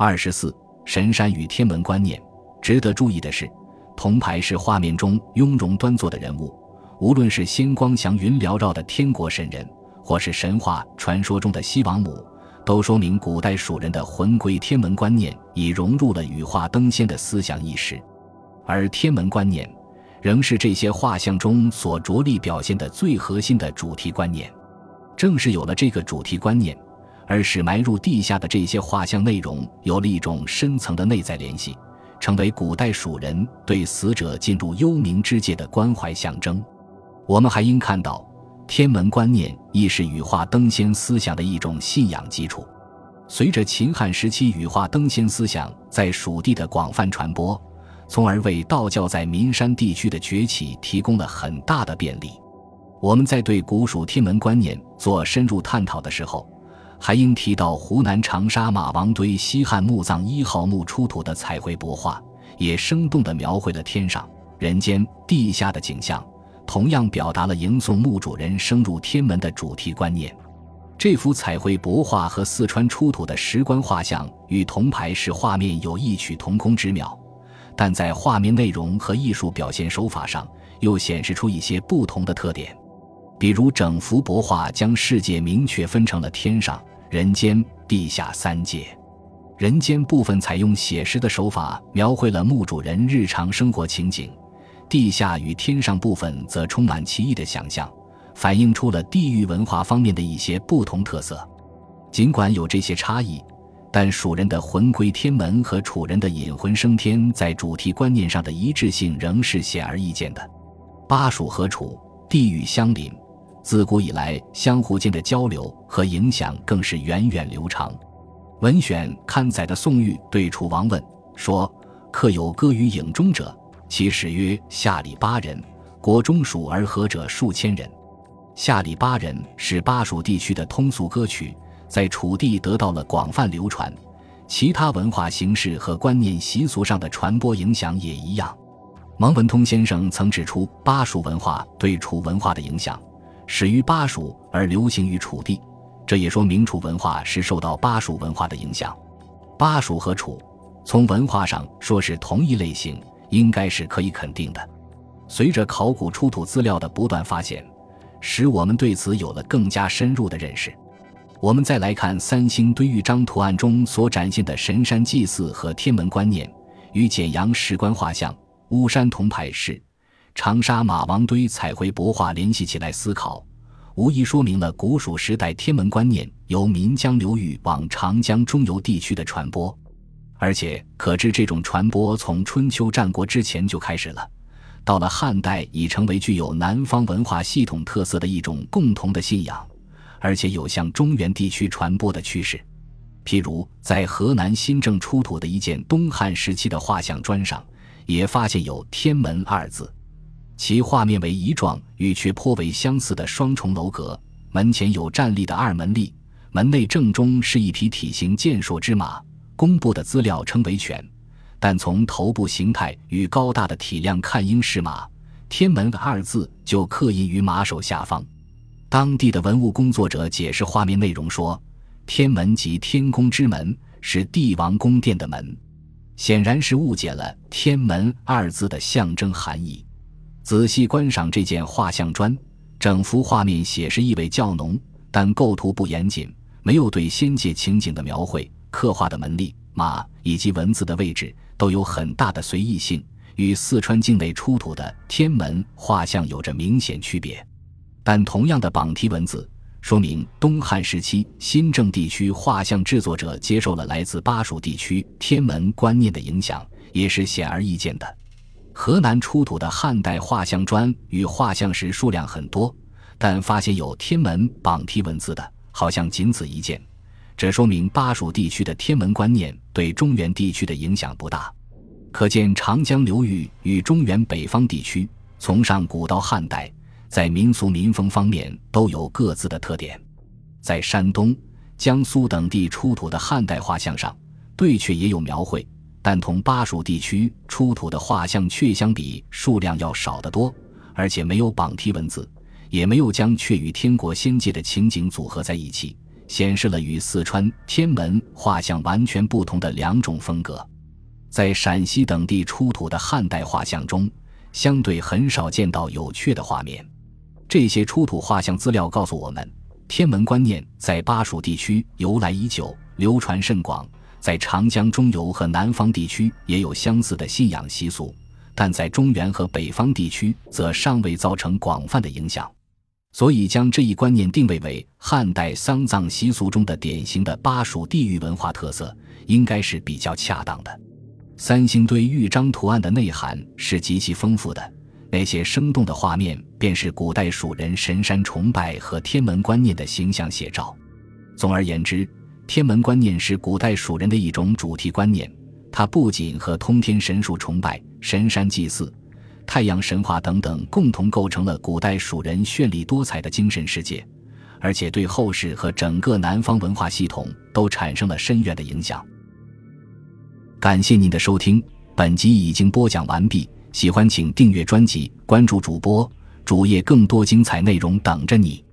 二十四，神山与天文观念。值得注意的是，铜牌是画面中雍容端坐的人物，无论是仙光祥云缭绕的天国神人，或是神话传说中的西王母，都说明古代蜀人的魂归天文观念已融入了羽化登仙的思想意识，而天文观念仍是这些画像中所着力表现的最核心的主题观念。正是有了这个主题观念，而使埋入地下的这些画像内容有了一种深层的内在联系，成为古代蜀人对死者进入幽冥之界的关怀象征。我们还应看到，天文观念亦是羽化登仙思想的一种信仰基础。随着秦汉时期羽化登仙思想在蜀地的广泛传播，从而为道教在岷山地区的崛起提供了很大的便利。我们在对古蜀天文观念做深入探讨的时候，还应提到湖南长沙马王堆西汉墓葬一号墓出土的彩绘帛画，也生动地描绘了天上、人间、地下的景象，同样表达了迎送墓主人升入天门的主题观念。这幅彩绘帛画和四川出土的石棺画像与铜牌石画面有异曲同工之妙，但在画面内容和艺术表现手法上又显示出一些不同的特点。比如，整幅帛画将世界明确分成了天上、人间、地下三界。人间部分采用写实的手法描绘了墓主人日常生活情景，地下与天上部分则充满奇异的想象，反映出了地域文化方面的一些不同特色。尽管有这些差异，但蜀人的魂归天门和楚人的引魂升天在主题观念上的一致性仍是显而易见的。巴蜀和楚地域相邻。自古以来，相互间的交流和影响更是源远流长。文选刊载的宋玉对楚王问说：“客有歌于影中者，其始曰下里巴人，国中属而合者数千人。下里巴人是巴蜀地区的通俗歌曲，在楚地得到了广泛流传。其他文化形式和观念习俗上的传播影响也一样。”王文通先生曾指出，巴蜀文化对楚文化的影响。始于巴蜀而流行于楚地，这也说明楚文化是受到巴蜀文化的影响。巴蜀和楚从文化上说是同一类型，应该是可以肯定的。随着考古出土资料的不断发现，使我们对此有了更加深入的认识。我们再来看三星堆玉章图案中所展现的神山祭祀和天文观念，与简阳石棺画像、巫山铜牌是。长沙马王堆彩绘帛画联系起来思考，无疑说明了古蜀时代天文观念由岷江流域往长江中游地区的传播，而且可知这种传播从春秋战国之前就开始了，到了汉代已成为具有南方文化系统特色的一种共同的信仰，而且有向中原地区传播的趋势。譬如在河南新郑出土的一件东汉时期的画像砖上，也发现有“天门”二字。其画面为一幢与却颇为相似的双重楼阁，门前有站立的二门吏，门内正中是一匹体型健硕之马。公布的资料称为犬，但从头部形态与高大的体量看，应是马。天门二字就刻印于马首下方。当地的文物工作者解释画面内容说：“天门即天宫之门，是帝王宫殿的门。”显然是误解了“天门”二字的象征含义。仔细观赏这件画像砖，整幅画面写实意味较浓，但构图不严谨，没有对仙界情景的描绘。刻画的门吏、马以及文字的位置都有很大的随意性，与四川境内出土的天门画像有着明显区别。但同样的榜题文字，说明东汉时期新郑地区画像制作者接受了来自巴蜀地区天门观念的影响，也是显而易见的。河南出土的汉代画像砖与画像石数量很多，但发现有天门榜题文字的，好像仅此一件。这说明巴蜀地区的天文观念对中原地区的影响不大。可见长江流域与中原北方地区，从上古到汉代，在民俗民风方面都有各自的特点。在山东、江苏等地出土的汉代画像上，对阙也有描绘。但同巴蜀地区出土的画像却相比数量要少得多，而且没有榜题文字，也没有将却与天国仙界的情景组合在一起，显示了与四川天门画像完全不同的两种风格。在陕西等地出土的汉代画像中，相对很少见到有雀的画面。这些出土画像资料告诉我们，天门观念在巴蜀地区由来已久，流传甚广。在长江中游和南方地区也有相似的信仰习俗，但在中原和北方地区则尚未造成广泛的影响。所以，将这一观念定位为汉代丧葬习俗中的典型的巴蜀地域文化特色，应该是比较恰当的。三星堆玉章图案的内涵是极其丰富的，那些生动的画面便是古代蜀人神山崇拜和天文观念的形象写照。总而言之，天门观念是古代蜀人的一种主题观念，它不仅和通天神术崇拜、神山祭祀。太阳神话等等，共同构成了古代蜀人绚丽多彩的精神世界，而且对后世和整个南方文化系统都产生了深远的影响。感谢您的收听，本集已经播讲完毕。喜欢请订阅专辑，关注主播主页，更多精彩内容等着你。